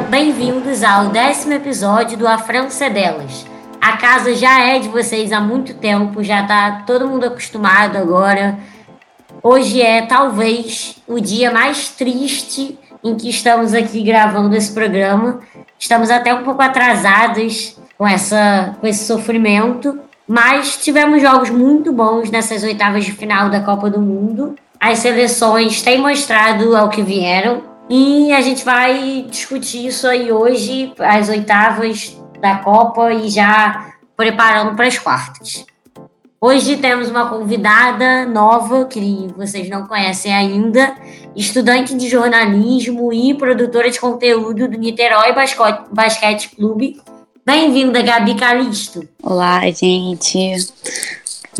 galera, bem-vindos ao décimo episódio do A França é Delas. A casa já é de vocês há muito tempo, já tá todo mundo acostumado agora. Hoje é talvez o dia mais triste em que estamos aqui gravando esse programa. Estamos até um pouco atrasados com, essa, com esse sofrimento, mas tivemos jogos muito bons nessas oitavas de final da Copa do Mundo. As seleções têm mostrado ao que vieram e a gente vai discutir isso aí hoje, as oitavas da Copa e já preparando para as quartas. Hoje temos uma convidada nova que vocês não conhecem ainda, estudante de jornalismo e produtora de conteúdo do Niterói Basquete Clube. Bem-vinda, Gabi Calisto. Olá, gente.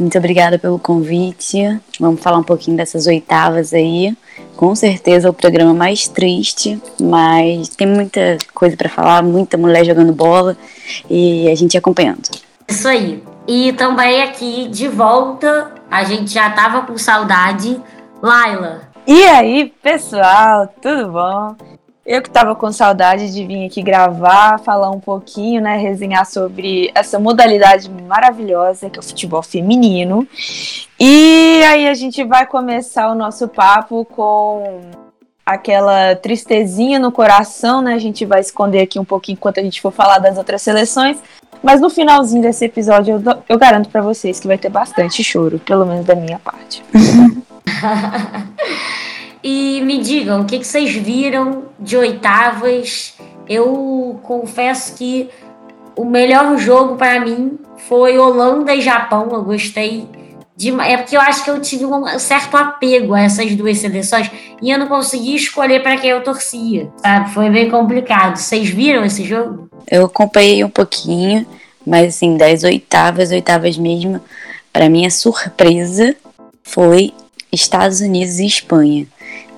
Muito obrigada pelo convite. Vamos falar um pouquinho dessas oitavas aí. Com certeza o programa mais triste, mas tem muita coisa para falar, muita mulher jogando bola e a gente acompanhando. Isso aí. E também aqui de volta, a gente já tava com saudade. Laila. E aí, pessoal, tudo bom? Eu que tava com saudade de vir aqui gravar, falar um pouquinho, né, resenhar sobre essa modalidade maravilhosa que é o futebol feminino. E aí a gente vai começar o nosso papo com aquela tristezinha no coração, né? A gente vai esconder aqui um pouquinho enquanto a gente for falar das outras seleções, mas no finalzinho desse episódio, eu, eu garanto para vocês que vai ter bastante choro, pelo menos da minha parte. e me digam, o que, que vocês viram de oitavas? Eu confesso que o melhor jogo para mim foi Holanda e Japão. Eu gostei de, é porque eu acho que eu tive um certo apego a essas duas seleções e eu não consegui escolher para quem eu torcia, sabe? Foi bem complicado. Vocês viram esse jogo? Eu acompanhei um pouquinho, mas assim, das oitavas, oitavas mesmo, para minha surpresa, foi Estados Unidos e Espanha.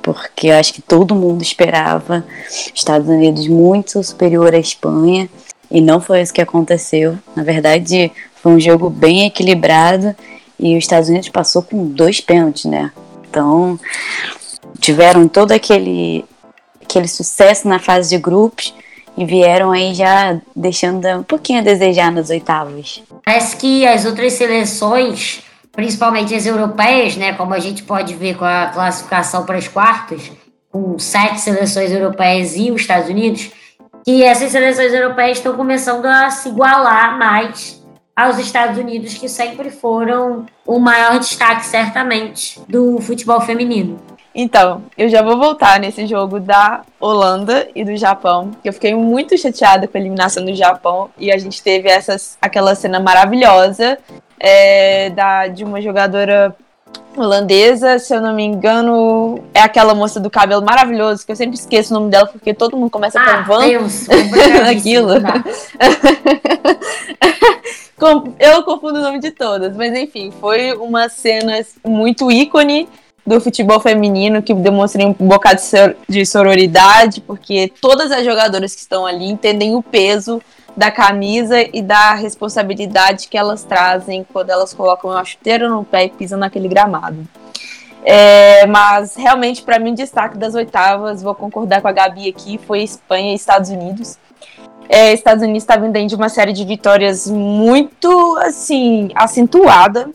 Porque eu acho que todo mundo esperava Estados Unidos muito superior à Espanha. E não foi isso que aconteceu. Na verdade, foi um jogo bem equilibrado e os Estados Unidos passou com dois pênaltis, né? Então, tiveram todo aquele, aquele sucesso na fase de grupos e vieram aí já deixando um pouquinho a desejar nas oitavas. Parece que as outras seleções, principalmente as europeias, né, como a gente pode ver com a classificação para as quartas, com sete seleções europeias e os Estados Unidos, que essas seleções europeias estão começando a se igualar mais aos Estados Unidos, que sempre foram o maior destaque, certamente, do futebol feminino. Então, eu já vou voltar nesse jogo da Holanda e do Japão, eu fiquei muito chateada com a eliminação do Japão e a gente teve essas, aquela cena maravilhosa é, da, de uma jogadora holandesa, se eu não me engano, é aquela moça do cabelo maravilhoso, que eu sempre esqueço o nome dela porque todo mundo começa ah, com Van Deus, aquilo. eu confundo o nome de todas, mas enfim, foi uma cena muito ícone do futebol feminino que demonstrem um bocado de sororidade, porque todas as jogadoras que estão ali entendem o peso da camisa e da responsabilidade que elas trazem quando elas colocam uma chuteira no pé e pisam naquele gramado. É, mas realmente, para mim, o destaque das oitavas, vou concordar com a Gabi aqui, foi Espanha e Estados Unidos. É, Estados Unidos está vindo de uma série de vitórias muito assim acentuada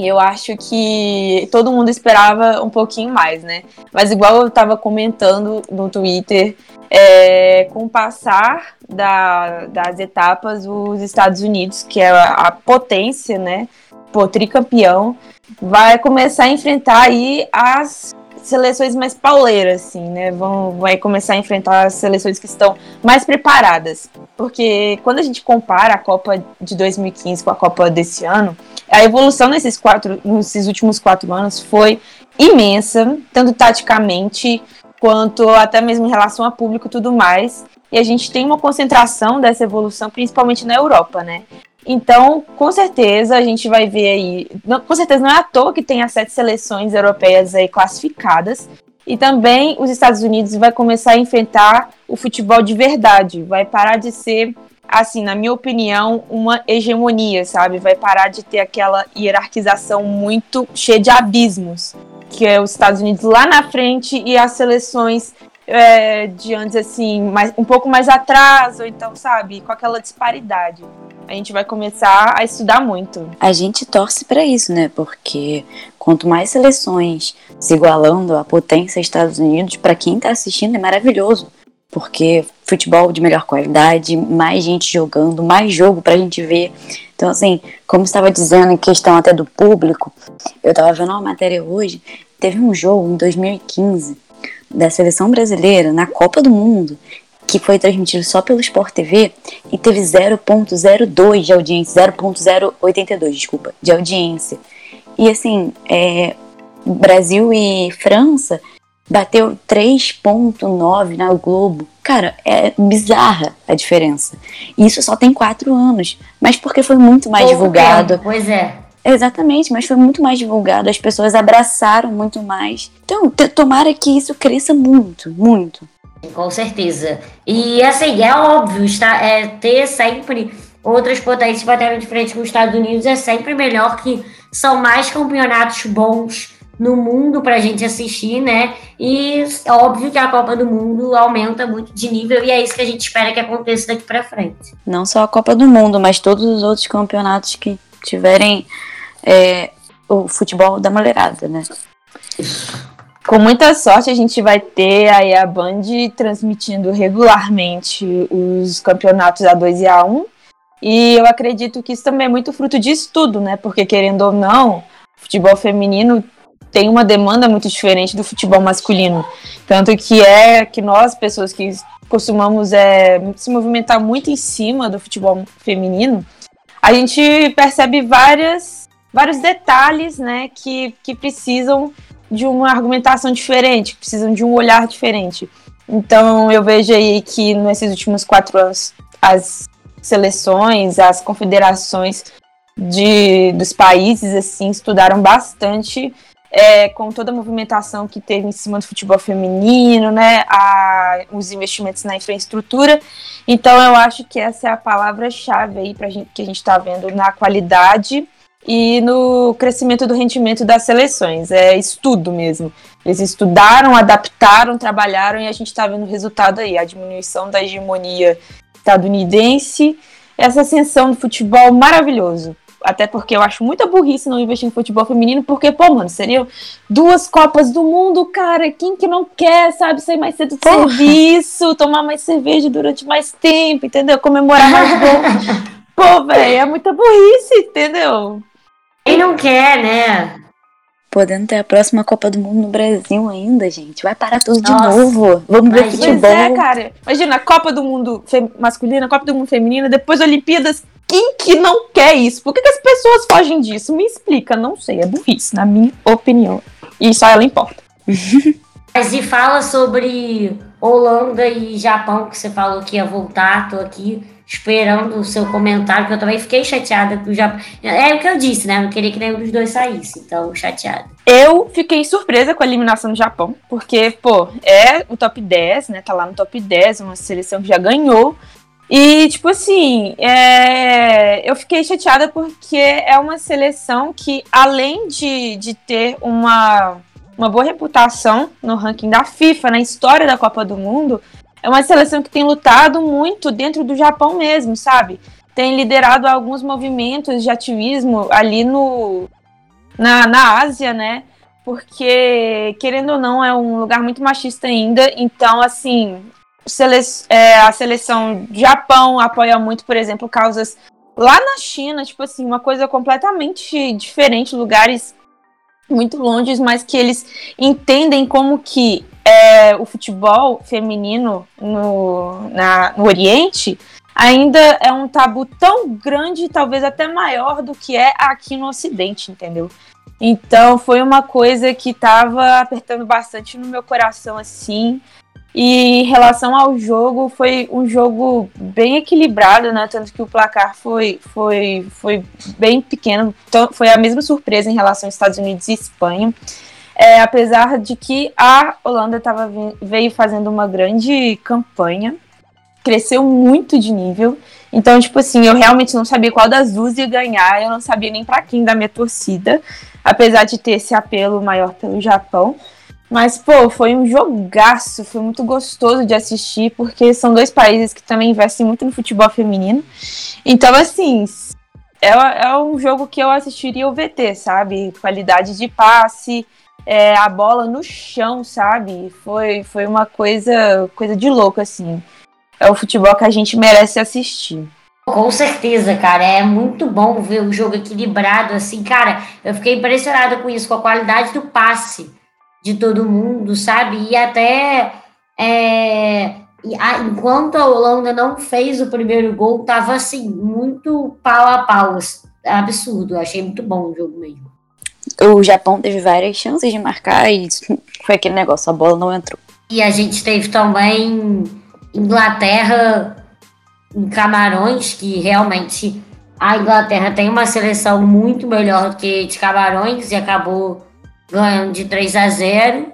e eu acho que todo mundo esperava um pouquinho mais, né? Mas igual eu estava comentando no Twitter, é, com o passar da, das etapas, os Estados Unidos, que é a, a potência, né? Pô, tricampeão, vai começar a enfrentar aí as seleções mais pauleiras, assim, né? Vão, vai começar a enfrentar as seleções que estão mais preparadas. Porque quando a gente compara a Copa de 2015 com a Copa desse ano, a evolução nesses, quatro, nesses últimos quatro anos foi imensa, tanto taticamente quanto até mesmo em relação a público e tudo mais. E a gente tem uma concentração dessa evolução, principalmente na Europa, né? Então, com certeza, a gente vai ver aí. Não, com certeza, não é à toa que tem as sete seleções europeias aí classificadas. E também os Estados Unidos vai começar a enfrentar o futebol de verdade. Vai parar de ser, assim, na minha opinião, uma hegemonia, sabe? Vai parar de ter aquela hierarquização muito cheia de abismos. Que é os Estados Unidos lá na frente e as seleções é, de antes, assim, mais, um pouco mais atrás, ou então, sabe, com aquela disparidade. A gente vai começar a estudar muito. A gente torce para isso, né? Porque quanto mais seleções se igualando à potência Estados Unidos, para quem tá assistindo é maravilhoso. Porque futebol de melhor qualidade, mais gente jogando, mais jogo pra gente ver. Então, assim, como estava dizendo em questão até do público, eu estava vendo uma matéria hoje, teve um jogo em 2015 da seleção brasileira na Copa do Mundo que foi transmitido só pelo Sport TV e teve 0.02 de audiência, 0.082, desculpa, de audiência. E assim, é, Brasil e França bateu 3.9 na Globo. Cara, é bizarra a diferença. Isso só tem quatro anos, mas porque foi muito mais Pouco divulgado. tempo, Pois é. Exatamente, mas foi muito mais divulgado, as pessoas abraçaram muito mais. Então, tomara que isso cresça muito, muito. Com certeza. E assim, é óbvio, está, é, ter sempre outras potências batendo de frente com os Estados Unidos é sempre melhor que são mais campeonatos bons no mundo pra gente assistir, né? E é óbvio que a Copa do Mundo aumenta muito de nível e é isso que a gente espera que aconteça daqui pra frente. Não só a Copa do Mundo, mas todos os outros campeonatos que tiverem é, o futebol da mulherada, né? Com muita sorte, a gente vai ter aí a Band transmitindo regularmente os campeonatos A2 e A1. E eu acredito que isso também é muito fruto de estudo, né? Porque, querendo ou não, futebol feminino tem uma demanda muito diferente do futebol masculino. Tanto que é que nós, pessoas que costumamos é, se movimentar muito em cima do futebol feminino, a gente percebe várias, vários detalhes né, que, que precisam de uma argumentação diferente, que precisam de um olhar diferente. Então eu vejo aí que nesses últimos quatro anos as seleções, as confederações de, dos países assim estudaram bastante é, com toda a movimentação que teve em cima do futebol feminino, né, a, os investimentos na infraestrutura. Então eu acho que essa é a palavra-chave aí para que a gente está vendo na qualidade e no crescimento do rendimento das seleções. É estudo mesmo. Eles estudaram, adaptaram, trabalharam e a gente está vendo o resultado aí, a diminuição da hegemonia estadunidense, essa ascensão do futebol maravilhoso. Até porque eu acho muita burrice não investir em futebol feminino, porque, pô, mano, seriam duas Copas do Mundo, cara. Quem que não quer, sabe, sair mais cedo do Porra. serviço, tomar mais cerveja durante mais tempo, entendeu? Comemorar mais gol. Pô, velho, é muita burrice, entendeu? Quem não quer, né? Podendo ter a próxima Copa do Mundo no Brasil ainda, gente. Vai parar tudo de Nossa, novo. Vamos ver imagina. Pois futebol. é, cara. Imagina, a Copa do Mundo masculina, a Copa do Mundo feminina, depois Olimpíadas. Quem que não quer isso? Por que, que as pessoas fogem disso? Me explica, não sei. É burrice, na minha opinião. E só ela importa. Mas e fala sobre Holanda e Japão, que você falou que ia voltar. Tô aqui esperando o seu comentário, que eu também fiquei chateada Japão. É o que eu disse, né? Eu não queria que nenhum dos dois saísse, então chateada. Eu fiquei surpresa com a eliminação do Japão, porque, pô, é o top 10, né? Tá lá no top 10, uma seleção que já ganhou. E, tipo assim, é, eu fiquei chateada porque é uma seleção que, além de, de ter uma, uma boa reputação no ranking da FIFA, na história da Copa do Mundo, é uma seleção que tem lutado muito dentro do Japão mesmo, sabe? Tem liderado alguns movimentos de ativismo ali no, na, na Ásia, né? Porque, querendo ou não, é um lugar muito machista ainda. Então, assim, sele é, a seleção Japão apoia muito, por exemplo, causas lá na China, tipo assim, uma coisa completamente diferente, lugares muito longe, mas que eles entendem como que é, o futebol feminino no, na, no Oriente ainda é um tabu tão grande, talvez até maior do que é aqui no Ocidente, entendeu? Então foi uma coisa que estava apertando bastante no meu coração, assim. E em relação ao jogo, foi um jogo bem equilibrado, né? Tanto que o placar foi, foi, foi bem pequeno. Então, foi a mesma surpresa em relação aos Estados Unidos e Espanha. É, apesar de que a Holanda tava, veio fazendo uma grande campanha, cresceu muito de nível. Então, tipo assim, eu realmente não sabia qual das duas ia ganhar, eu não sabia nem para quem da minha torcida, apesar de ter esse apelo maior pelo Japão. Mas, pô, foi um jogaço, foi muito gostoso de assistir, porque são dois países que também investem muito no futebol feminino. Então, assim, é, é um jogo que eu assistiria o VT, sabe? Qualidade de passe, é, a bola no chão, sabe? Foi, foi uma coisa, coisa de louco, assim. É o futebol que a gente merece assistir. Com certeza, cara. É muito bom ver o jogo equilibrado, assim. Cara, eu fiquei impressionada com isso, com a qualidade do passe de todo mundo, sabe? E até é, enquanto a Holanda não fez o primeiro gol, tava assim, muito pau a pau. Absurdo, achei muito bom o jogo mesmo. O Japão teve várias chances de marcar e foi aquele negócio, a bola não entrou. E a gente teve também Inglaterra em Camarões, que realmente a Inglaterra tem uma seleção muito melhor do que de Camarões e acabou ganhando de 3 a 0.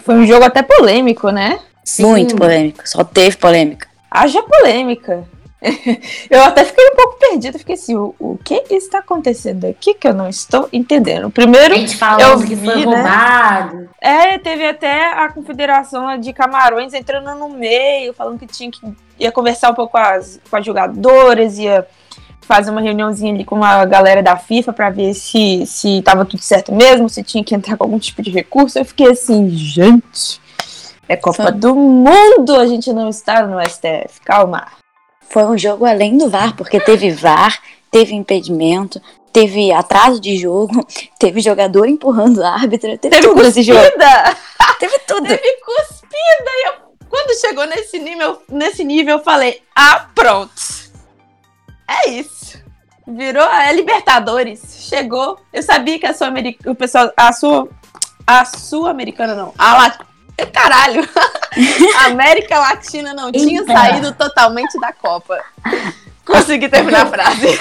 Foi um jogo até polêmico, né? Sim. Muito polêmico, só teve polêmica. Haja polêmica. eu até fiquei um pouco perdida, fiquei assim, o, o que está acontecendo aqui que eu não estou entendendo? Primeiro, gente eu vi, que foi né? roubado. É, teve até a Confederação de Camarões entrando no meio, falando que tinha que ia conversar um pouco com as, com as jogadoras, ia fazer uma reuniãozinha ali com a galera da FIFA para ver se se estava tudo certo mesmo, se tinha que entrar com algum tipo de recurso. Eu fiquei assim, gente, é Copa Foi. do Mundo, a gente não está no STF, calma. Foi um jogo além do VAR, porque teve VAR, teve impedimento, teve atraso de jogo, teve jogador empurrando a árbitra, teve, teve tudo cuspida. esse jogo. teve tudo. Teve cuspida. E eu, quando chegou nesse nível, nesse nível, eu falei, ah, pronto é isso. Virou a Libertadores. Chegou. Eu sabia que a sua. O pessoal. A sua. A sua americana não. A. Caralho! a América Latina não tinha Eita. saído totalmente da Copa. Consegui terminar a frase.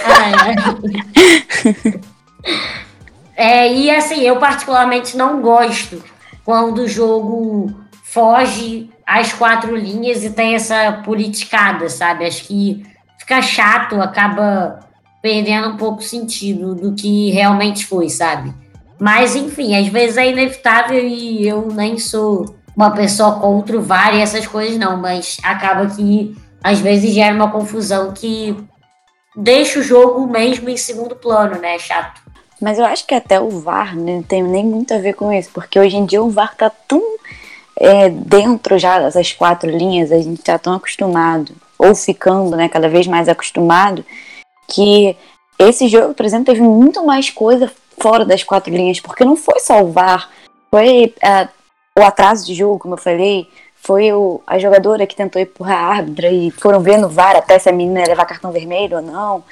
é, e assim, eu particularmente não gosto quando o jogo foge às quatro linhas e tem essa politicada, sabe? Acho que fica chato, acaba perdendo um pouco o sentido do que realmente foi, sabe? Mas, enfim, às vezes é inevitável e eu nem sou uma pessoa contra o VAR e essas coisas, não, mas acaba que às vezes gera uma confusão que deixa o jogo mesmo em segundo plano, né? Chato. Mas eu acho que até o VAR né, não tem nem muito a ver com isso, porque hoje em dia o VAR tá tão é, dentro já dessas quatro linhas, a gente tá tão acostumado ou ficando né, cada vez mais acostumado, que esse jogo, por exemplo, teve muito mais coisa fora das quatro linhas, porque não foi salvar, foi uh, o atraso de jogo, como eu falei, foi o, a jogadora que tentou empurrar a árbitra e foram vendo VAR até se a menina ia levar cartão vermelho ou não.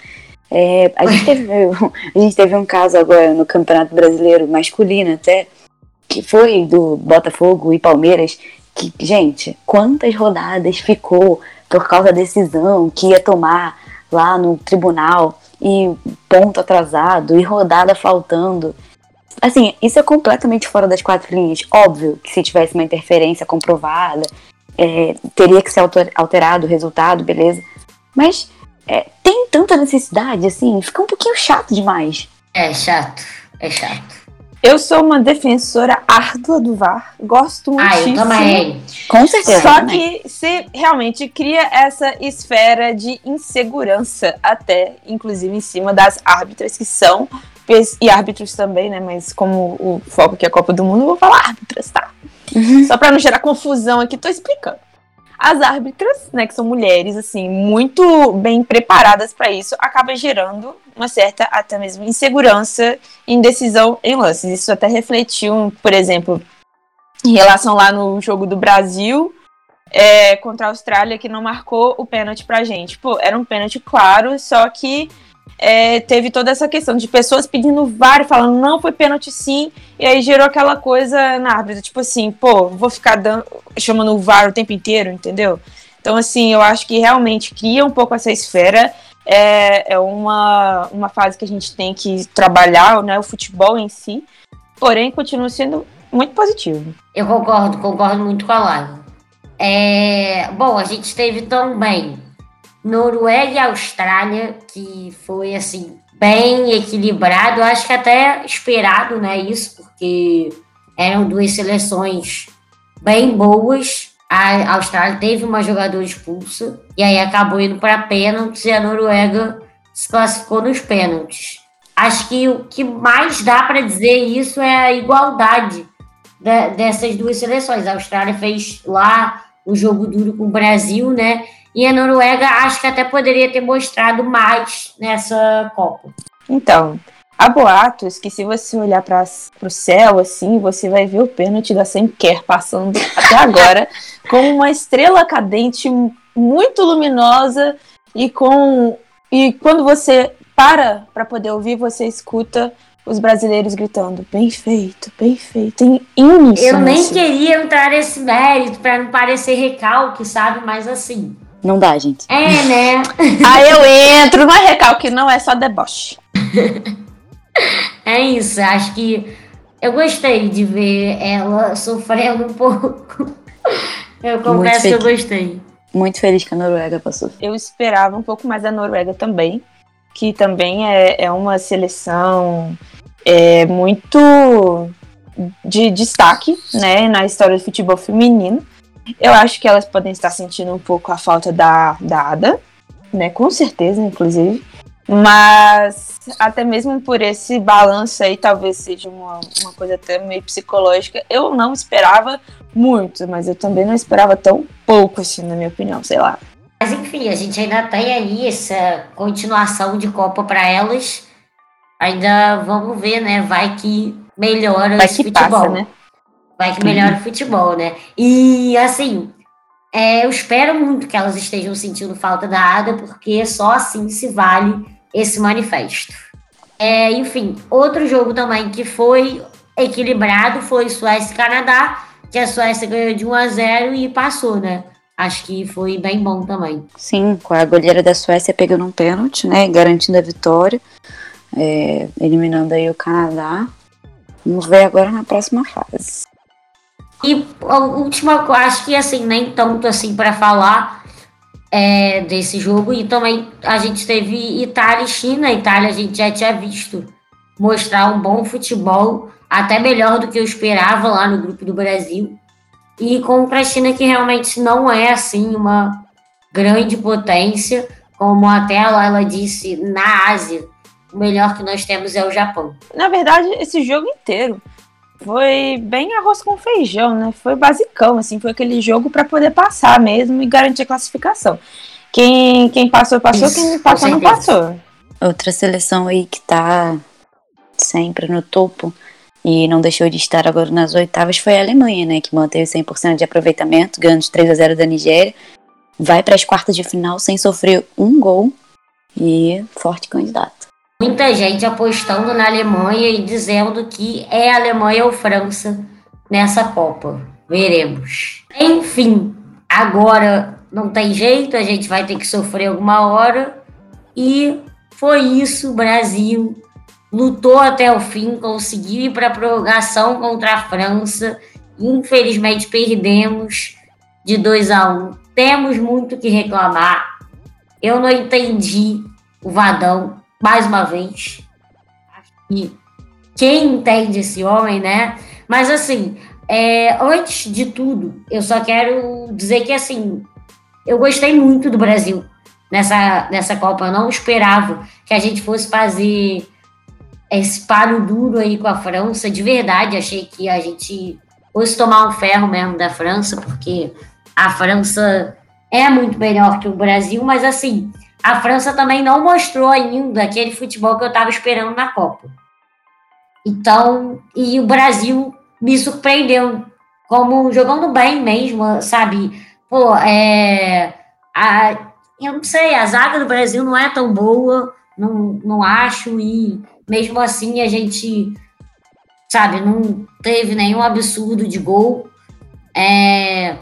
É, a, gente teve, a gente teve um caso agora no Campeonato Brasileiro masculino até, que foi do Botafogo e Palmeiras, que, gente, quantas rodadas ficou por causa da decisão que ia tomar lá no tribunal e ponto atrasado e rodada faltando. Assim, isso é completamente fora das quatro linhas. Óbvio que se tivesse uma interferência comprovada, é, teria que ser alterado o resultado, beleza. Mas é, tem tanta necessidade, assim, fica um pouquinho chato demais. É chato, é chato. Eu sou uma defensora árdua do VAR, gosto muito. Ah, eu também. Com certeza. Só que se realmente cria essa esfera de insegurança, até inclusive em cima das árbitras que são, e árbitros também, né? Mas como o foco aqui é a Copa do Mundo, eu vou falar árbitras, tá? Uhum. Só para não gerar confusão aqui, tô explicando. As árbitras, né, que são mulheres, assim, muito bem preparadas para isso, acaba gerando uma certa, até mesmo, insegurança e indecisão em lances. Isso até refletiu, por exemplo, em relação lá no jogo do Brasil é, contra a Austrália, que não marcou o pênalti pra gente. Pô, era um pênalti claro, só que é, teve toda essa questão de pessoas pedindo VAR, falando não foi pênalti sim, e aí gerou aquela coisa na árbitra, tipo assim, pô, vou ficar dando, chamando o VAR o tempo inteiro, entendeu? Então, assim, eu acho que realmente cria um pouco essa esfera. É, é uma, uma fase que a gente tem que trabalhar, né? O futebol em si. Porém, continua sendo muito positivo. Eu concordo, concordo muito com a Laila. É, bom, a gente teve também Noruega e Austrália, que foi assim bem equilibrado, acho que até esperado, né, isso, porque eram duas seleções bem boas. A Austrália teve uma jogadora expulsa e aí acabou indo para pênaltis e a Noruega se classificou nos pênaltis. Acho que o que mais dá para dizer isso é a igualdade de, dessas duas seleções. A Austrália fez lá o jogo duro com o Brasil, né? E a Noruega acho que até poderia ter mostrado mais nessa Copa. Então, há boatos que se você olhar para o céu assim, você vai ver o pênalti da Sam Kerr passando até agora com uma estrela cadente muito luminosa e com e quando você para para poder ouvir, você escuta os brasileiros gritando: bem feito, bem feito. Tem Eu nem queria entrar nesse mérito para não parecer recalque, sabe? Mas assim. Não dá, gente. É, né? Aí eu entro, não é recalque, não, é só deboche. é isso, acho que eu gostei de ver ela sofrendo um pouco. Eu confesso que eu gostei. Muito feliz que a Noruega passou. Eu esperava um pouco mais da Noruega também, que também é, é uma seleção é, muito de destaque né, na história do futebol feminino. Eu acho que elas podem estar sentindo um pouco a falta da, da Ada, né? Com certeza, inclusive. Mas até mesmo por esse balanço aí, talvez seja uma, uma coisa até meio psicológica. Eu não esperava muito, mas eu também não esperava tão pouco, assim, na minha opinião, sei lá. Mas enfim, a gente ainda tem aí essa continuação de Copa para elas. Ainda vamos ver, né? Vai que melhora Vai esse que futebol. Passa, né? Vai que melhora o futebol, né? E assim, é, eu espero muito que elas estejam sentindo falta da Ada, porque só assim se vale esse manifesto. É, enfim, outro jogo também que foi equilibrado foi Suécia e Canadá, que a Suécia ganhou de 1 a 0 e passou, né? Acho que foi bem bom também. Sim, com a goleira da Suécia pegando um pênalti, né? Garantindo a vitória, é, eliminando aí o Canadá. Vamos ver agora na próxima fase. E a última, acho que assim, nem tanto assim para falar é, desse jogo. E também a gente teve Itália e China. A Itália a gente já tinha visto mostrar um bom futebol, até melhor do que eu esperava lá no grupo do Brasil. E contra a China, que realmente não é assim uma grande potência, como até ela disse na Ásia, o melhor que nós temos é o Japão. Na verdade, esse jogo inteiro foi bem arroz com feijão, né? Foi basicão, assim, foi aquele jogo para poder passar mesmo e garantir a classificação. Quem, quem passou, passou, Isso, quem passou, não passou. Outra seleção aí que tá sempre no topo e não deixou de estar agora nas oitavas foi a Alemanha, né? Que manteve 100% de aproveitamento, ganhando de 3 a 0 da Nigéria. Vai para as quartas de final sem sofrer um gol e forte candidato muita gente apostando na Alemanha e dizendo que é Alemanha ou França nessa Copa. Veremos. Enfim, agora não tem jeito, a gente vai ter que sofrer alguma hora. E foi isso, o Brasil lutou até o fim, conseguiu ir para a prorrogação contra a França. Infelizmente perdemos de 2 a 1. Um. Temos muito que reclamar. Eu não entendi o Vadão mais uma vez. Que quem entende esse homem, né? Mas assim, é, antes de tudo, eu só quero dizer que assim, eu gostei muito do Brasil nessa, nessa Copa. Eu não esperava que a gente fosse fazer esse paro duro aí com a França. De verdade, achei que a gente fosse tomar um ferro mesmo da França, porque a França é muito melhor que o Brasil, mas assim, a França também não mostrou ainda aquele futebol que eu estava esperando na Copa. Então, e o Brasil me surpreendeu como jogando bem mesmo, sabe? Pô, é, a, eu não sei, a zaga do Brasil não é tão boa, não, não acho, e mesmo assim a gente, sabe, não teve nenhum absurdo de gol. É,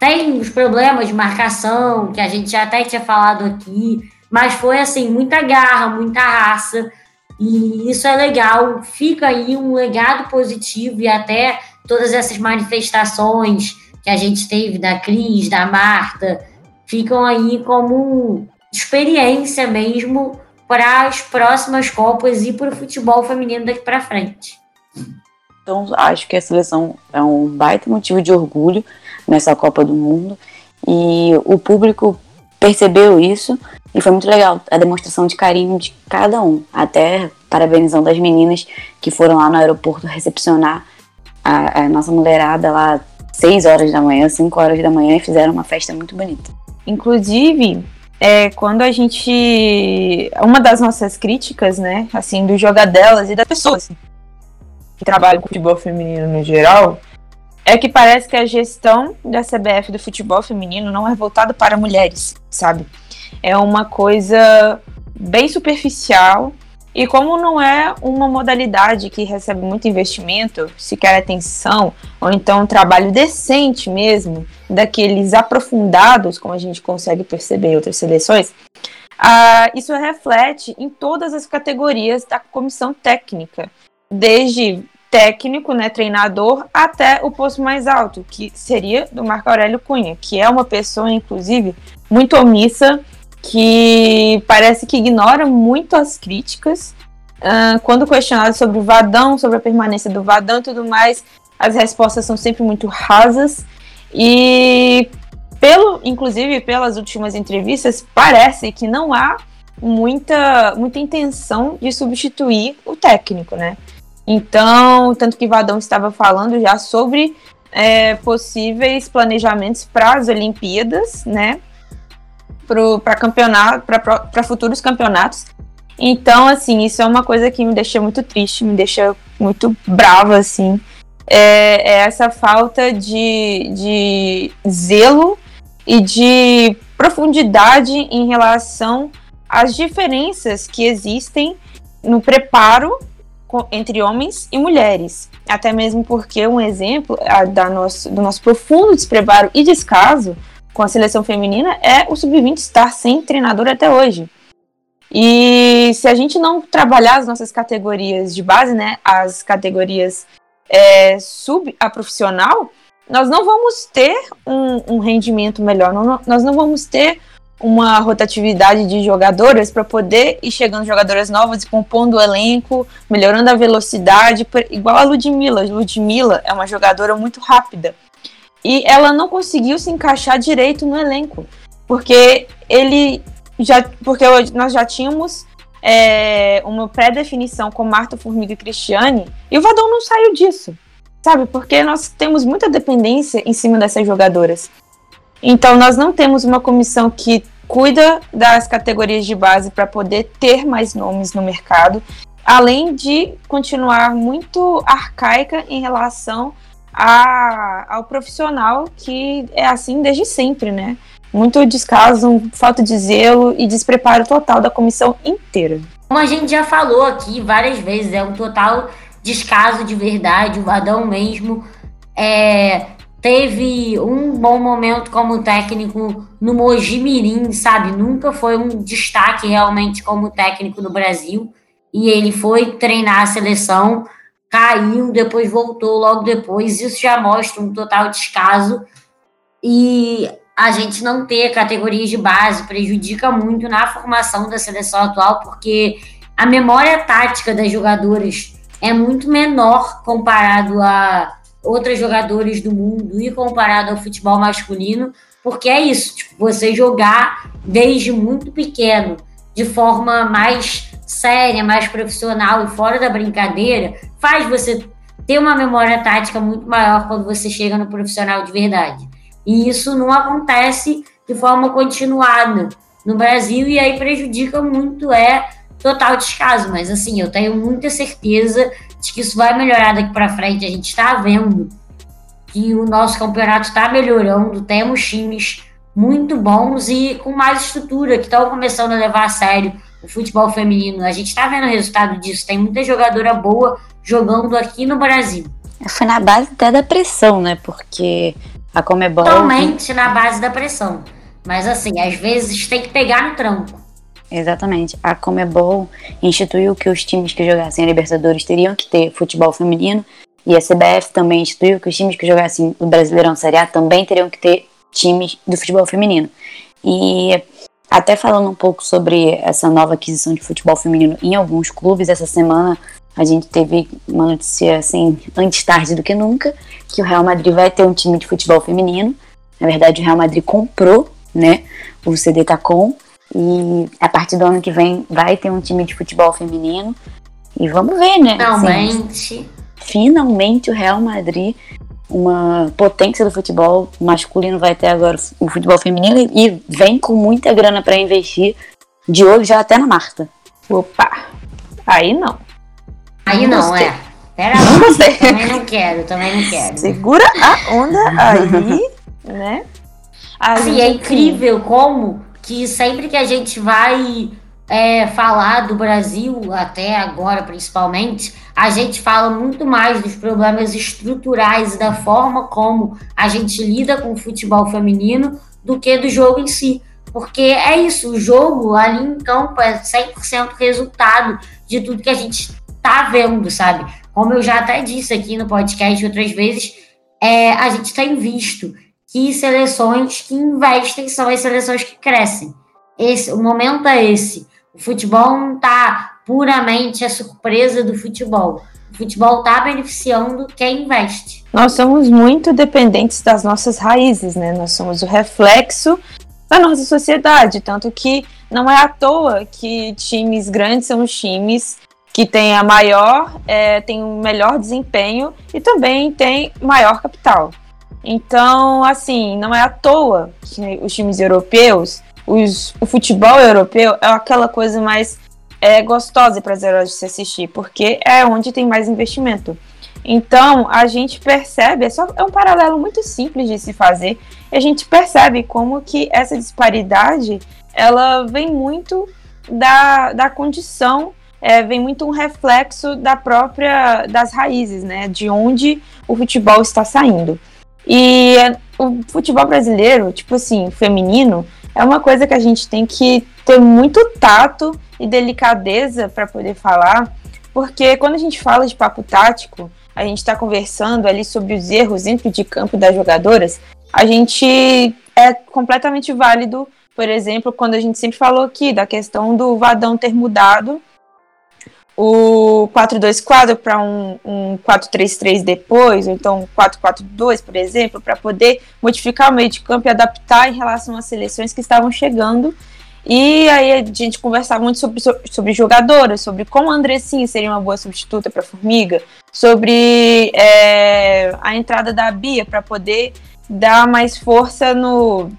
tem os problemas de marcação, que a gente já até tinha falado aqui, mas foi assim, muita garra, muita raça, e isso é legal. Fica aí um legado positivo e até todas essas manifestações que a gente teve da Cris, da Marta, ficam aí como experiência mesmo para as próximas Copas e para o futebol feminino daqui para frente. Então, acho que a seleção é um baita motivo de orgulho nessa Copa do Mundo. E o público percebeu isso e foi muito legal a demonstração de carinho de cada um. Até parabenizando as meninas que foram lá no aeroporto recepcionar a, a nossa mulherada lá 6 horas da manhã, 5 horas da manhã e fizeram uma festa muito bonita. Inclusive, é, quando a gente. Uma das nossas críticas, né, assim, do jogadelas e das pessoas que trabalham com futebol feminino no geral, é que parece que a gestão da CBF do futebol feminino não é voltada para mulheres, sabe? É uma coisa bem superficial e como não é uma modalidade que recebe muito investimento, se quer atenção, ou então um trabalho decente mesmo, daqueles aprofundados, como a gente consegue perceber em outras seleções, ah, isso reflete em todas as categorias da comissão técnica, desde técnico, né, treinador, até o posto mais alto, que seria do Marco Aurélio Cunha, que é uma pessoa, inclusive, muito omissa, que parece que ignora muito as críticas. Uh, quando questionado sobre o Vadão, sobre a permanência do Vadão e tudo mais, as respostas são sempre muito rasas. E pelo, inclusive pelas últimas entrevistas, parece que não há muita, muita intenção de substituir o técnico, né? Então, tanto que Vadão estava falando já sobre é, possíveis planejamentos para as Olimpíadas, né? Para campeonato, para futuros campeonatos. Então, assim, isso é uma coisa que me deixa muito triste, me deixa muito brava, assim. É, é essa falta de, de zelo e de profundidade em relação às diferenças que existem no preparo entre homens e mulheres. Até mesmo porque um exemplo da nosso, do nosso profundo despreparo e descaso com a seleção feminina é o sub-20 estar sem treinador até hoje. E se a gente não trabalhar as nossas categorias de base, né, as categorias é, sub a profissional, nós não vamos ter um, um rendimento melhor, não, nós não vamos ter uma rotatividade de jogadoras para poder ir chegando jogadoras novas e compondo o elenco, melhorando a velocidade, igual a Ludmilla. Ludmilla é uma jogadora muito rápida. E ela não conseguiu se encaixar direito no elenco, porque ele já porque nós já tínhamos é, uma pré-definição com Marta Formiga e Cristiane, e o Vadão não saiu disso. Sabe? Porque nós temos muita dependência em cima dessas jogadoras. Então, nós não temos uma comissão que cuida das categorias de base para poder ter mais nomes no mercado, além de continuar muito arcaica em relação a, ao profissional que é assim desde sempre, né? Muito descaso, falta de zelo e despreparo total da comissão inteira. Como a gente já falou aqui várias vezes, é um total descaso de verdade, o Vadão mesmo é, teve um bom momento como técnico no Mojimirim, sabe? Nunca foi um destaque realmente como técnico no Brasil. E ele foi treinar a seleção, caiu, depois voltou logo depois. Isso já mostra um total descaso. E a gente não ter categorias de base prejudica muito na formação da seleção atual, porque a memória tática das jogadoras é muito menor comparado a outros jogadores do mundo e comparado ao futebol masculino, porque é isso, tipo, você jogar desde muito pequeno, de forma mais séria, mais profissional e fora da brincadeira, faz você ter uma memória tática muito maior quando você chega no profissional de verdade. E isso não acontece de forma continuada no Brasil e aí prejudica muito é total descaso, mas assim, eu tenho muita certeza de que isso vai melhorar daqui para frente. A gente está vendo que o nosso campeonato está melhorando, temos times muito bons e com mais estrutura, que estão começando a levar a sério o futebol feminino. A gente está vendo o resultado disso, tem muita jogadora boa jogando aqui no Brasil. Foi na base até da pressão, né? Porque a Comebol... Totalmente na base da pressão. Mas assim, às vezes tem que pegar no tranco. Exatamente. A Comebol instituiu que os times que jogassem a Libertadores teriam que ter futebol feminino e a CBF também instituiu que os times que jogassem o Brasileirão Série A também teriam que ter times do futebol feminino. E até falando um pouco sobre essa nova aquisição de futebol feminino em alguns clubes, essa semana a gente teve uma notícia assim, antes tarde do que nunca, que o Real Madrid vai ter um time de futebol feminino. Na verdade, o Real Madrid comprou, né, o CD Tacom e a partir do ano que vem vai ter um time de futebol feminino. E vamos ver, né? Finalmente. Assim, finalmente o Real Madrid, uma potência do futebol masculino, vai ter agora o futebol feminino e vem com muita grana para investir. De olho já até na Marta. Opa! Aí não. Aí não, não é. Pera lá. Também não quero, também não quero. Segura a onda aí, né? Assim, é incrível como que sempre que a gente vai é, falar do Brasil, até agora principalmente, a gente fala muito mais dos problemas estruturais e da forma como a gente lida com o futebol feminino do que do jogo em si. Porque é isso, o jogo ali em campo é 100% resultado de tudo que a gente tá vendo, sabe? Como eu já até disse aqui no podcast outras vezes, é, a gente tem visto que seleções que investem são as seleções que crescem. Esse, o momento é esse. O futebol não está puramente a surpresa do futebol. O futebol está beneficiando quem investe. Nós somos muito dependentes das nossas raízes, né? Nós somos o reflexo da nossa sociedade, tanto que não é à toa que times grandes são os times que tem a maior, é, tem um melhor desempenho e também tem maior capital. Então, assim, não é à toa que os times europeus, os, o futebol europeu é aquela coisa mais é, gostosa e prazerosa de se assistir, porque é onde tem mais investimento. Então, a gente percebe, é, só, é um paralelo muito simples de se fazer, e a gente percebe como que essa disparidade, ela vem muito da, da condição é, vem muito um reflexo da própria das raízes, né, de onde o futebol está saindo. E é, o futebol brasileiro, tipo assim, feminino, é uma coisa que a gente tem que ter muito tato e delicadeza para poder falar, porque quando a gente fala de papo tático, a gente está conversando ali sobre os erros dentro de campo das jogadoras, a gente é completamente válido, por exemplo, quando a gente sempre falou aqui da questão do Vadão ter mudado o 4-2-4 para um, um 4-3-3 depois, ou então 4-4-2, por exemplo, para poder modificar o meio de campo e adaptar em relação às seleções que estavam chegando. E aí a gente conversava muito sobre, sobre jogadoras, sobre como a Andressinha seria uma boa substituta para Formiga, sobre é, a entrada da Bia para poder dar mais força no,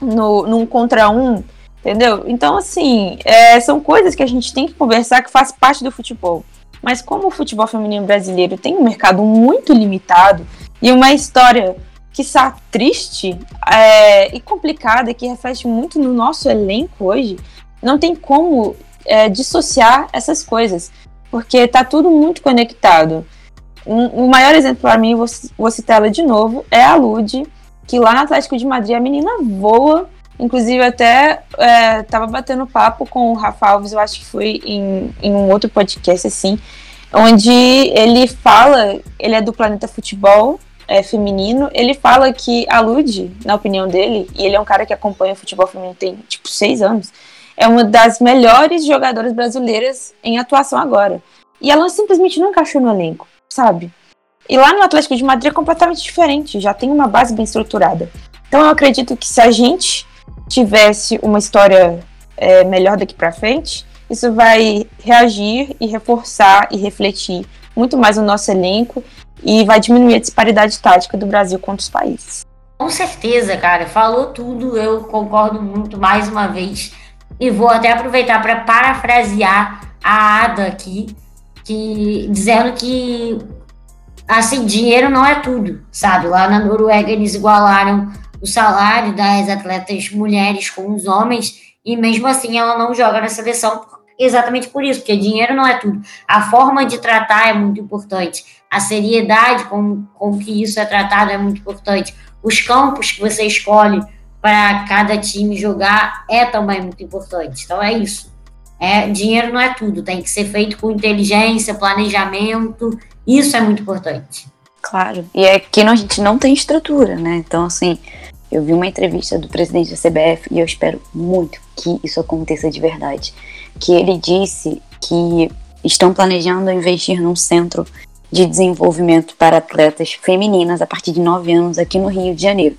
no num contra um Entendeu? Então, assim, é, são coisas que a gente tem que conversar que faz parte do futebol. Mas como o futebol feminino brasileiro tem um mercado muito limitado e uma história que está triste é, e complicada, que reflete muito no nosso elenco hoje, não tem como é, dissociar essas coisas, porque está tudo muito conectado. Um, o maior exemplo para mim, vou, vou citar ela de novo, é a Lud, que lá no Atlético de Madrid a menina voa Inclusive, até é, tava batendo papo com o Rafa Alves, eu acho que foi em, em um outro podcast, assim, onde ele fala, ele é do Planeta Futebol é, Feminino, ele fala que a Lud, na opinião dele, e ele é um cara que acompanha o futebol feminino tem, tipo, seis anos, é uma das melhores jogadoras brasileiras em atuação agora. E ela simplesmente não encaixou no elenco, sabe? E lá no Atlético de Madrid é completamente diferente, já tem uma base bem estruturada. Então eu acredito que se a gente tivesse uma história é, melhor daqui para frente, isso vai reagir e reforçar e refletir muito mais o nosso elenco e vai diminuir a disparidade tática do Brasil contra os países. Com certeza, cara, falou tudo, eu concordo muito mais uma vez. E vou até aproveitar para parafrasear a Ada aqui, que dizendo que assim, dinheiro não é tudo, sabe? Lá na Noruega eles igualaram o salário das atletas mulheres com os homens, e mesmo assim ela não joga na seleção exatamente por isso, porque dinheiro não é tudo. A forma de tratar é muito importante, a seriedade com, com que isso é tratado é muito importante. Os campos que você escolhe para cada time jogar é também muito importante. Então é isso. É, dinheiro não é tudo, tem que ser feito com inteligência, planejamento, isso é muito importante. Claro, e é que a gente não tem estrutura, né? Então, assim, Eu vi uma entrevista do presidente da CBF e eu espero muito que isso aconteça de verdade. Que ele disse que estão planejando investir num centro de desenvolvimento para atletas femininas a partir de 9 anos aqui no Rio de Janeiro.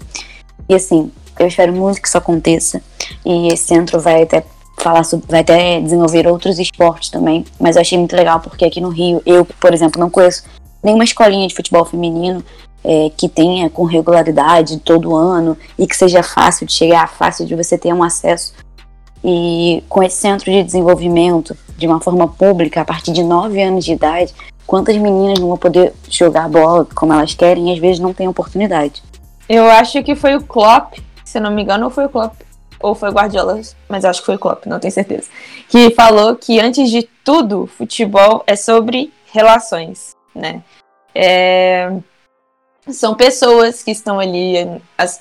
E assim, eu espero muito que isso aconteça e esse centro vai até falar sobre, vai até desenvolver outros esportes também, mas eu achei muito legal porque aqui no Rio, eu, por exemplo, não conheço nenhuma escolinha de futebol feminino é, que tenha com regularidade todo ano e que seja fácil de chegar, fácil de você ter um acesso. E com esse centro de desenvolvimento de uma forma pública, a partir de 9 anos de idade, quantas meninas vão poder jogar bola como elas querem e às vezes não têm oportunidade? Eu acho que foi o Klopp, se não me engano, ou foi o Klopp, ou foi o Guardiola, mas acho que foi o Klopp, não tenho certeza, que falou que antes de tudo, futebol é sobre relações, né? É... São pessoas que estão ali,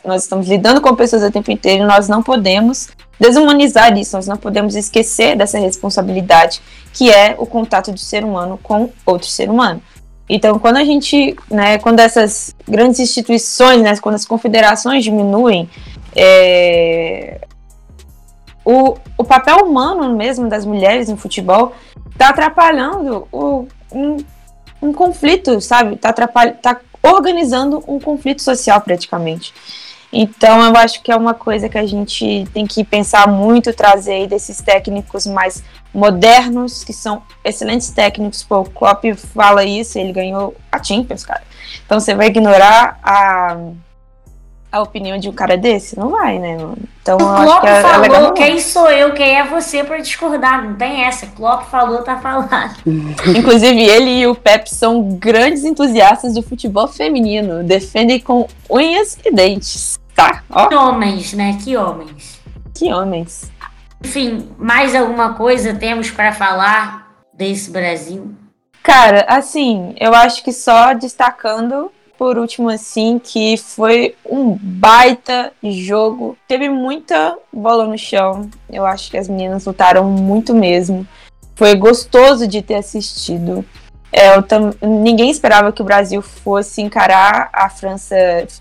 nós estamos lidando com pessoas o tempo inteiro e nós não podemos desumanizar isso, nós não podemos esquecer dessa responsabilidade que é o contato do ser humano com outro ser humano. Então, quando a gente, né, quando essas grandes instituições, né, quando as confederações diminuem, é, o, o papel humano mesmo das mulheres no futebol está atrapalhando o, um, um conflito, sabe? Está tá organizando um conflito social praticamente. Então eu acho que é uma coisa que a gente tem que pensar muito, trazer aí desses técnicos mais modernos, que são excelentes técnicos. Pô, o Klopp fala isso, ele ganhou a Champions, cara. Então você vai ignorar a, a opinião de um cara desse? Não vai, né, mano? Então, o Klopp é, é falou, é quem sou eu, quem é você para discordar? Não tem essa. Klopp falou, tá falado. Inclusive, ele e o Pep são grandes entusiastas do futebol feminino. Defendem com unhas e dentes, tá? Ó. Que homens, né? Que homens. Que homens. Enfim, mais alguma coisa temos para falar desse Brasil? Cara, assim, eu acho que só destacando por último, assim, que foi um baita jogo. Teve muita bola no chão. Eu acho que as meninas lutaram muito mesmo. Foi gostoso de ter assistido. É, ninguém esperava que o Brasil fosse encarar a França,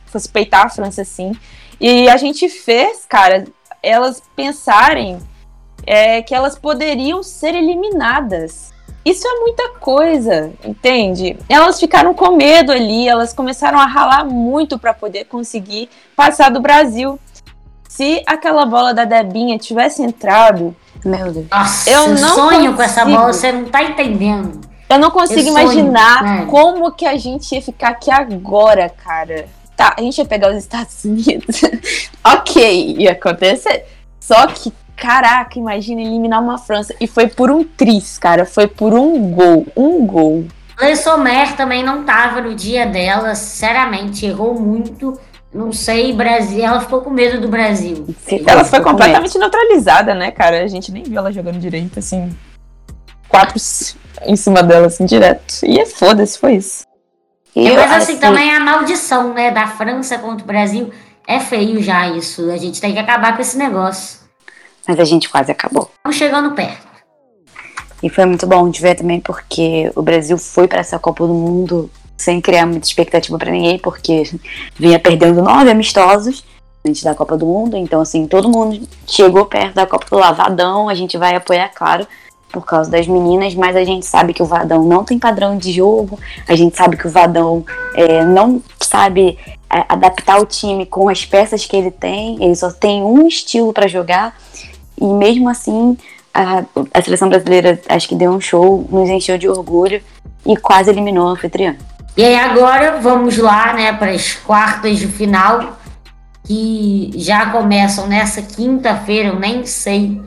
fosse peitar a França assim. E a gente fez, cara, elas pensarem é, que elas poderiam ser eliminadas. Isso é muita coisa, entende? Elas ficaram com medo ali, elas começaram a ralar muito para poder conseguir passar do Brasil. Se aquela bola da Debinha tivesse entrado, meu Deus. Nossa, eu não sonho consigo. com essa bola, você não tá entendendo. Eu não consigo eu imaginar sonho, né? como que a gente ia ficar aqui agora, cara. Tá, a gente ia pegar os Estados Unidos. ok, ia acontecer. Só que Caraca, imagina eliminar uma França. E foi por um tris, cara. Foi por um gol. Um gol. Le Sommer também não tava no dia dela, sinceramente, errou muito. Não sei, Brasil. Ela ficou com medo do Brasil. Ela foi completamente neutralizada, né, cara? A gente nem viu ela jogando direito, assim. Quatro em cima dela, assim, direto. E é foda-se, foi isso. E Mas assim, assim, também a maldição, né, da França contra o Brasil. É feio já isso. A gente tem que acabar com esse negócio mas a gente quase acabou. Estamos chegando perto. E foi muito bom de ver também porque o Brasil foi para essa Copa do Mundo sem criar muita expectativa para ninguém, porque vinha perdendo nove amistosos antes da Copa do Mundo. Então, assim, todo mundo chegou perto da Copa do Lavadão. A gente vai apoiar, claro, por causa das meninas, mas a gente sabe que o Vadão não tem padrão de jogo, a gente sabe que o Vadão é, não sabe é, adaptar o time com as peças que ele tem, ele só tem um estilo para jogar. E mesmo assim, a, a seleção brasileira acho que deu um show, nos encheu de orgulho e quase eliminou a anfitriã. E aí agora vamos lá, né, para as quartas de final, que já começam nessa quinta-feira, eu nem sei.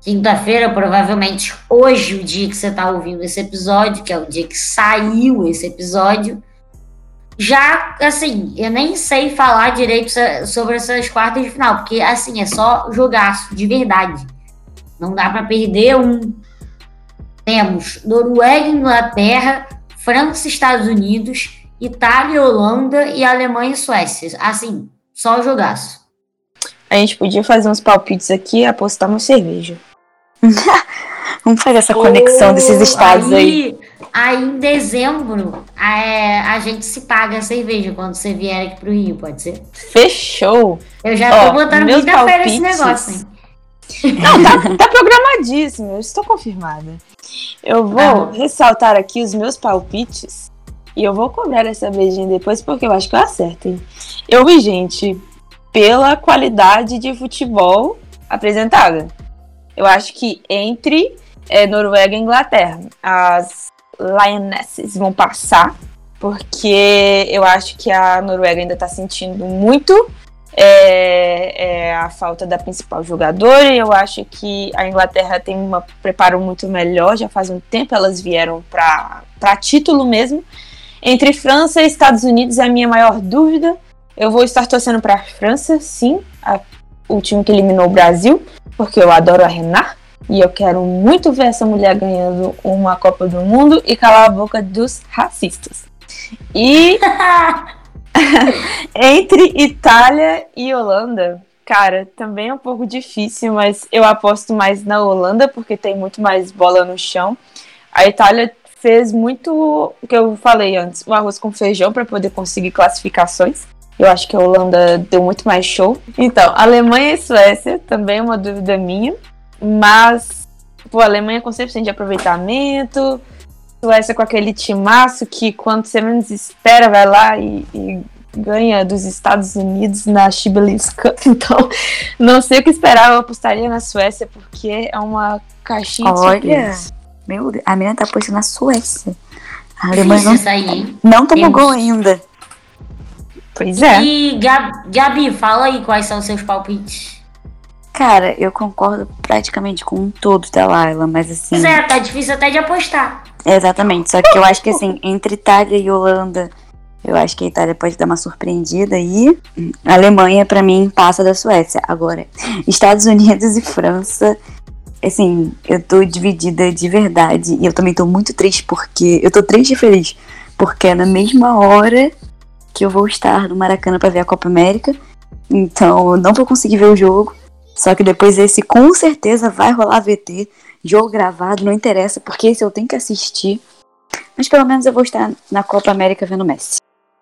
Quinta-feira, provavelmente hoje, o dia que você está ouvindo esse episódio, que é o dia que saiu esse episódio. Já, assim, eu nem sei falar direito sobre essas quartas de final, porque, assim, é só jogaço, de verdade. Não dá para perder um. Temos Noruega, Inglaterra, França, Estados Unidos, Itália, Holanda e Alemanha e Suécia. Assim, só jogaço. A gente podia fazer uns palpites aqui e apostar uma cerveja. Vamos fazer essa conexão oh, desses estados aí. aí Aí em dezembro é, a gente se paga a cerveja quando você vier aqui pro Rio, pode ser? Fechou! Eu já tô Ó, botando meus muita fé nesse palpites- negócio, hein? Não, tá, tá programadíssimo, eu estou confirmada. Eu vou bom. ressaltar aqui os meus palpites e eu vou cobrar essa beijinha depois porque eu acho que eu acerto, hein? Eu vi, gente, pela qualidade de futebol apresentada. Eu acho que entre é, Noruega e Inglaterra, as Lionesses vão passar, porque eu acho que a Noruega ainda tá sentindo muito é, é a falta da principal jogadora e eu acho que a Inglaterra tem um preparo muito melhor, já faz um tempo elas vieram para título mesmo. Entre França e Estados Unidos é a minha maior dúvida. Eu vou estar torcendo para a França, sim, a- o time que eliminou o Brasil, porque eu adoro a Renard e eu quero muito ver essa mulher ganhando uma Copa do Mundo e calar a boca dos racistas. E entre Itália e Holanda, cara, também é um pouco difícil, mas eu aposto mais na Holanda porque tem muito mais bola no chão. A Itália fez muito o que eu falei antes, o arroz com feijão para poder conseguir classificações. Eu acho que a Holanda deu muito mais show. Então, Alemanha e Suécia também é uma dúvida minha, mas pô, a Alemanha com 100% de aproveitamento, Suécia com aquele timaço que quando você menos espera vai lá e, e ganha dos Estados Unidos na Shibboleth's Cup. Então, não sei o que esperar, eu apostaria na Suécia porque é uma caixinha de Olha. surpresas. Meu Deus, a menina tá postando na Suécia. A Alemanha não, hein? não tomou Temos. gol ainda. Pois é. E Gab- Gabi, fala aí quais são os seus palpites. Cara, eu concordo praticamente com todos da Laila, mas assim. Pois é, tá difícil até de apostar. Exatamente. Só que eu acho que assim, entre Itália e Holanda, eu acho que a Itália pode dar uma surpreendida e a Alemanha, pra mim, passa da Suécia. Agora, Estados Unidos e França, assim, eu tô dividida de verdade. E eu também tô muito triste porque. Eu tô triste e feliz. Porque é na mesma hora que eu vou estar no Maracanã pra ver a Copa América. Então, eu não vou conseguir ver o jogo. Só que depois esse com certeza vai rolar VT. Jogo gravado, não interessa, porque esse eu tenho que assistir. Mas pelo menos eu vou estar na Copa América vendo Messi.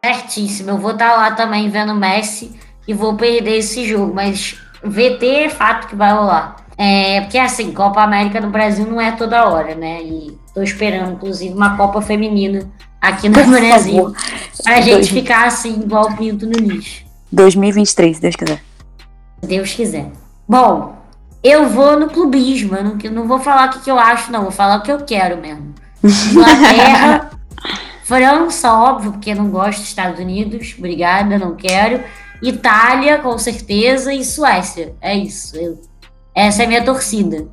Certíssimo. Eu vou estar lá também vendo Messi e vou perder esse jogo. Mas VT é fato que vai rolar. É, porque assim, Copa América no Brasil não é toda hora, né? E tô esperando, inclusive, uma Copa Feminina aqui no Por Brasil. favor. Pra gente Dois- ficar assim, igual o pinto no lixo. 2023, se Deus quiser. Se Deus quiser. Bom, eu vou no clubismo. Eu não, eu não vou falar o que, que eu acho, não. Vou falar o que eu quero mesmo. Inglaterra, França, óbvio, porque não gosto dos Estados Unidos. Obrigada, não quero. Itália, com certeza, e Suécia. É isso. eu- essa é a minha torcida.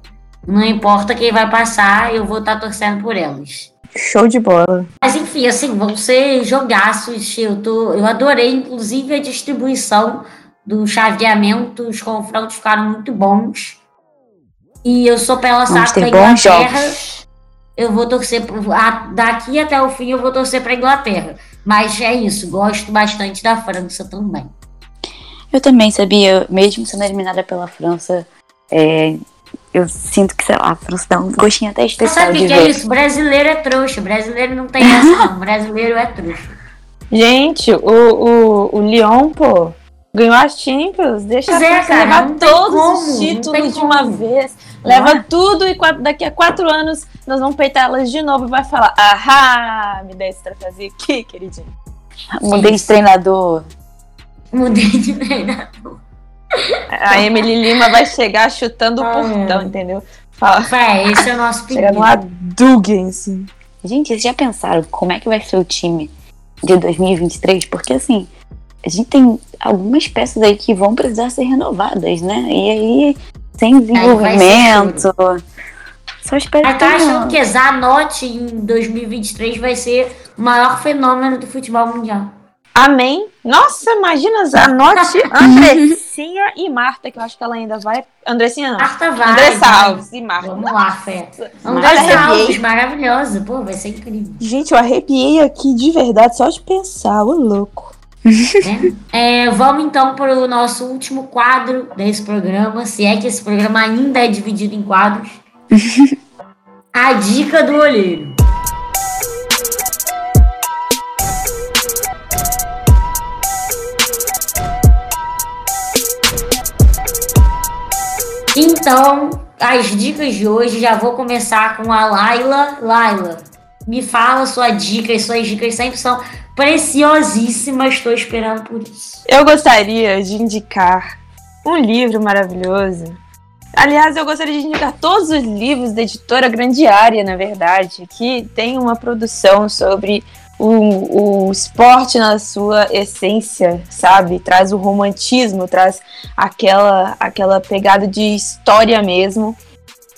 Não importa quem vai passar, eu vou estar torcendo por elas. Show de bola. Mas enfim, assim, vão ser jogaços. Eu, tô, eu adorei, inclusive, a distribuição do chaveamento. Os confrontos ficaram muito bons. E eu sou pela Vamos saco da Inglaterra. jogos. Eu vou torcer. pro- a- daqui até o fim eu vou torcer pra Inglaterra. Mas é isso, gosto bastante da França também. Eu também sabia, mesmo sendo eliminada pela França, é, eu sinto que, sei lá, a França dá um gostinho até Você especial sabe o que, é ver. isso? Brasileiro é trouxa. Brasileiro não tem essa, não. Brasileiro é trouxa. Gente, o, o, o Lyon, pô, ganhou a Champions. Deixa Pois a é, França cara, levar todos como, os títulos de uma como. vez. Leva é? tudo e quatro- daqui a quatro anos nós vamos peitar elas de novo e vai falar: Ahá, me dá esse troféuzinho aqui, queridinho. Mudei de treinador. Mudei de treinador. A Emily Lima vai chegar chutando o Ah, portão, é. entendeu? Fala, Fé, esse é o nosso chega pedido. numa Dugan, assim. Gente, vocês já pensaram como é que vai ser o time de 2023? Porque assim, a gente tem algumas peças aí que vão precisar ser renovadas, né? E aí, sem desenvolvimento. Só espero que tá achando que Zanotti em 2023 vai ser o maior fenômeno do futebol mundial. Amém. Nossa, imagina Zanotti, Andressinha e Marta, que eu acho que ela ainda vai. Andressinha não. Marta vai. Andressa vai. Alves e Marta. Vamos lá, Fé. Olha, Andressa arrepiei. Alves, maravilhosa. Pô, vai ser incrível. Gente, eu arrepiei aqui de verdade só de pensar, ô louco. É, é, vamos então para o nosso último quadro desse programa, se é que esse programa ainda é dividido em quadros. A dica do olheiro. Então, as dicas de hoje já vou começar com a Laila. Laila, me fala sua dica, e suas dicas sempre são preciosíssimas. Estou esperando por isso. Eu gostaria de indicar um livro maravilhoso. Aliás, eu gostaria de indicar todos os livros da editora Grandiária, na verdade, que tem uma produção sobre o, o esporte na sua essência, sabe? Traz o romantismo, traz aquela, aquela pegada de história mesmo.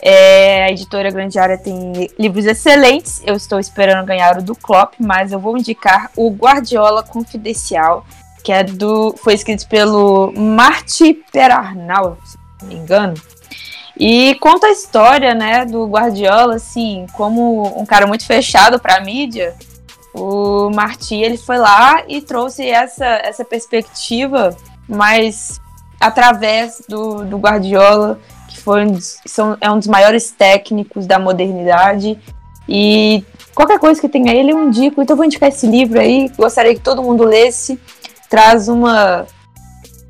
É, a editora Grande Área tem livros excelentes. Eu estou esperando ganhar o do Klopp, mas eu vou indicar o Guardiola Confidencial, que é do foi escrito pelo Marty Perarnau, se não me engano. E conta a história, né, do Guardiola, assim, como um cara muito fechado para a mídia, o Marti ele foi lá e trouxe essa, essa perspectiva, mas através do, do Guardiola, foi um dos, são, é um dos maiores técnicos da modernidade. E qualquer coisa que tenha ele, eu indico. Então, eu vou indicar esse livro aí. Gostaria que todo mundo lesse. Traz uma,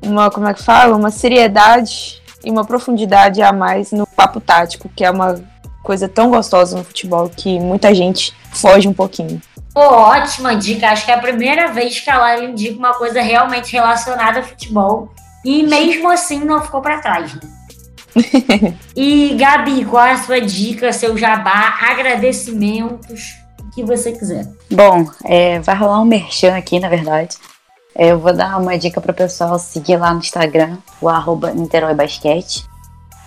uma como é que fala? Uma seriedade e uma profundidade a mais no papo tático, que é uma coisa tão gostosa no futebol que muita gente foge um pouquinho. Pô, ótima dica. Acho que é a primeira vez que a Laila indica uma coisa realmente relacionada a futebol. E mesmo assim não ficou para trás, né? E Gabi, qual é a sua dica, seu jabá, agradecimentos, o que você quiser? Bom, é, vai rolar um merchan aqui, na verdade. É, eu vou dar uma dica para o pessoal seguir lá no Instagram, o arroba Niterói Basquete.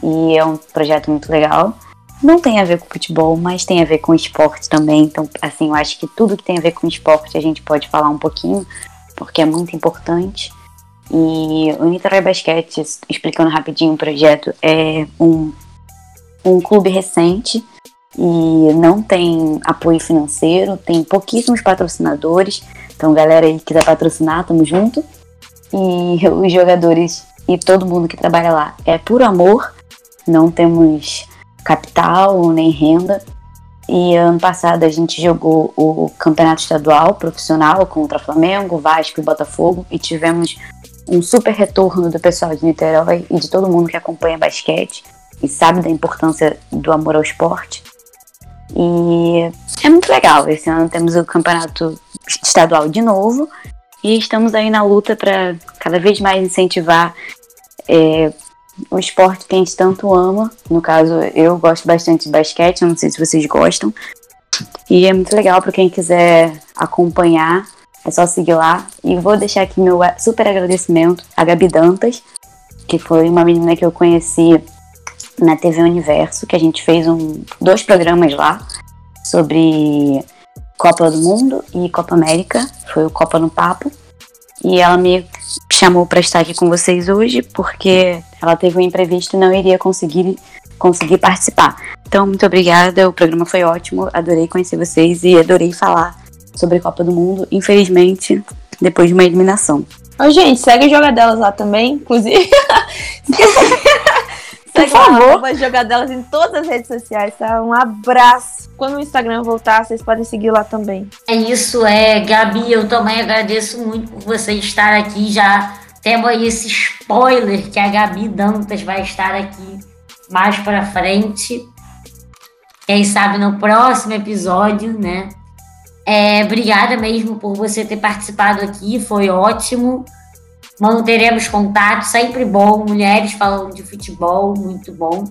E é um projeto muito legal não tem a ver com futebol, mas tem a ver com esporte também. Então, assim, eu acho que tudo que tem a ver com esporte a gente pode falar um pouquinho, porque é muito importante. E o Niterói Basquete, explicando rapidinho o projeto, é um, um clube recente e não tem apoio financeiro, tem pouquíssimos patrocinadores. Então, galera aí que quiser patrocinar, tamo junto. E os jogadores e todo mundo que trabalha lá é por amor, não temos capital nem renda. E ano passado a gente jogou o campeonato estadual profissional contra Flamengo, Vasco e Botafogo e tivemos um super retorno do pessoal de Niterói e de todo mundo que acompanha basquete e sabe da importância do amor ao esporte. E é muito legal. Esse ano temos o campeonato estadual de novo e estamos aí na luta para cada vez mais incentivar é, o esporte que a gente tanto ama. No caso, eu gosto bastante de basquete, não sei se vocês gostam. E é muito legal para quem quiser acompanhar, é só seguir lá. E vou deixar aqui meu super agradecimento a Gabi Dantas, que foi uma menina que eu conheci na TV Universo, que a gente fez um, dois programas lá sobre Copa do Mundo e Copa América, foi o Copa no Papo. E ela me chamou para estar aqui com vocês hoje porque ela teve um imprevisto e não iria conseguir conseguir participar. Então, muito obrigada, o programa foi ótimo, adorei conhecer vocês e adorei falar sobre a Copa do Mundo, infelizmente, depois de uma eliminação. Ô, gente, segue Jogadelas lá também, inclusive. Por favor. Vai jogar delas em todas as redes sociais, tá? Um abraço. Quando o Instagram voltar, vocês podem seguir lá também. É isso, é. Gabi, eu também agradeço muito por você estar aqui. Já temos aí esse spoiler que a Gabi Dantas vai estar aqui mais pra frente. Quem sabe no próximo episódio, né? É, obrigada mesmo por você ter participado aqui, foi ótimo. Manteremos contato, sempre bom. Mulheres falando de futebol, muito bom.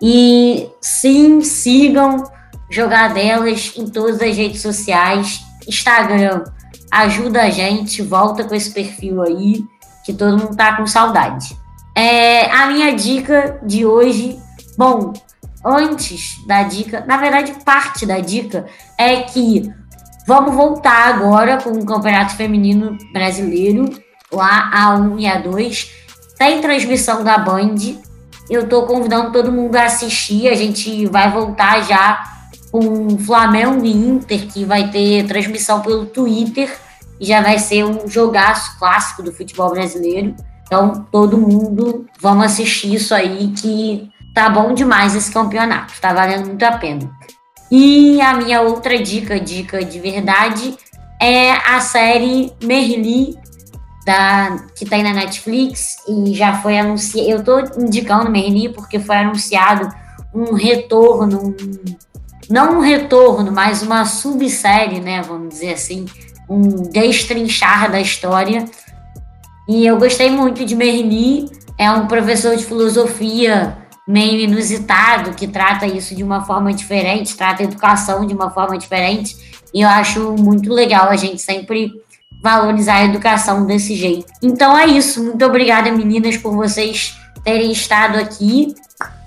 E sim, sigam Jogadelas em todas as redes sociais. Instagram, ajuda a gente, volta com esse perfil aí, que todo mundo tá com saudade. É, a minha dica de hoje, bom, antes da dica, na verdade, parte da dica é que vamos voltar agora com o Campeonato Feminino Brasileiro lá a 1 e a 2. Tem transmissão da Band. Eu tô convidando todo mundo a assistir. A gente vai voltar já com Flamengo e Inter, que vai ter transmissão pelo Twitter. E já vai ser um jogaço clássico do futebol brasileiro. Então, todo mundo, vamos assistir isso aí, que tá bom demais esse campeonato. Tá valendo muito a pena. E a minha outra dica, dica de verdade, é a série Merli da, que tem na Netflix e já foi anunciado. Eu tô indicando Merni porque foi anunciado um retorno, um, não um retorno, mas uma subsérie, né? Vamos dizer assim, um destrinchar da história. E eu gostei muito de Merni, é um professor de filosofia meio inusitado, que trata isso de uma forma diferente, trata a educação de uma forma diferente. E eu acho muito legal a gente sempre valorizar a educação desse jeito. Então é isso. Muito obrigada, meninas, por vocês terem estado aqui.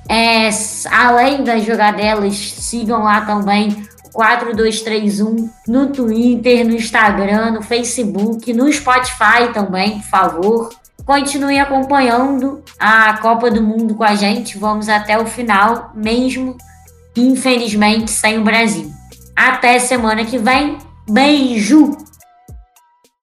É, além das jogadelas, sigam lá também 4231 no Twitter, no Instagram, no Facebook, no Spotify também, por favor. Continue acompanhando a Copa do Mundo com a gente. Vamos até o final, mesmo infelizmente sem o Brasil. Até semana que vem. Beijo!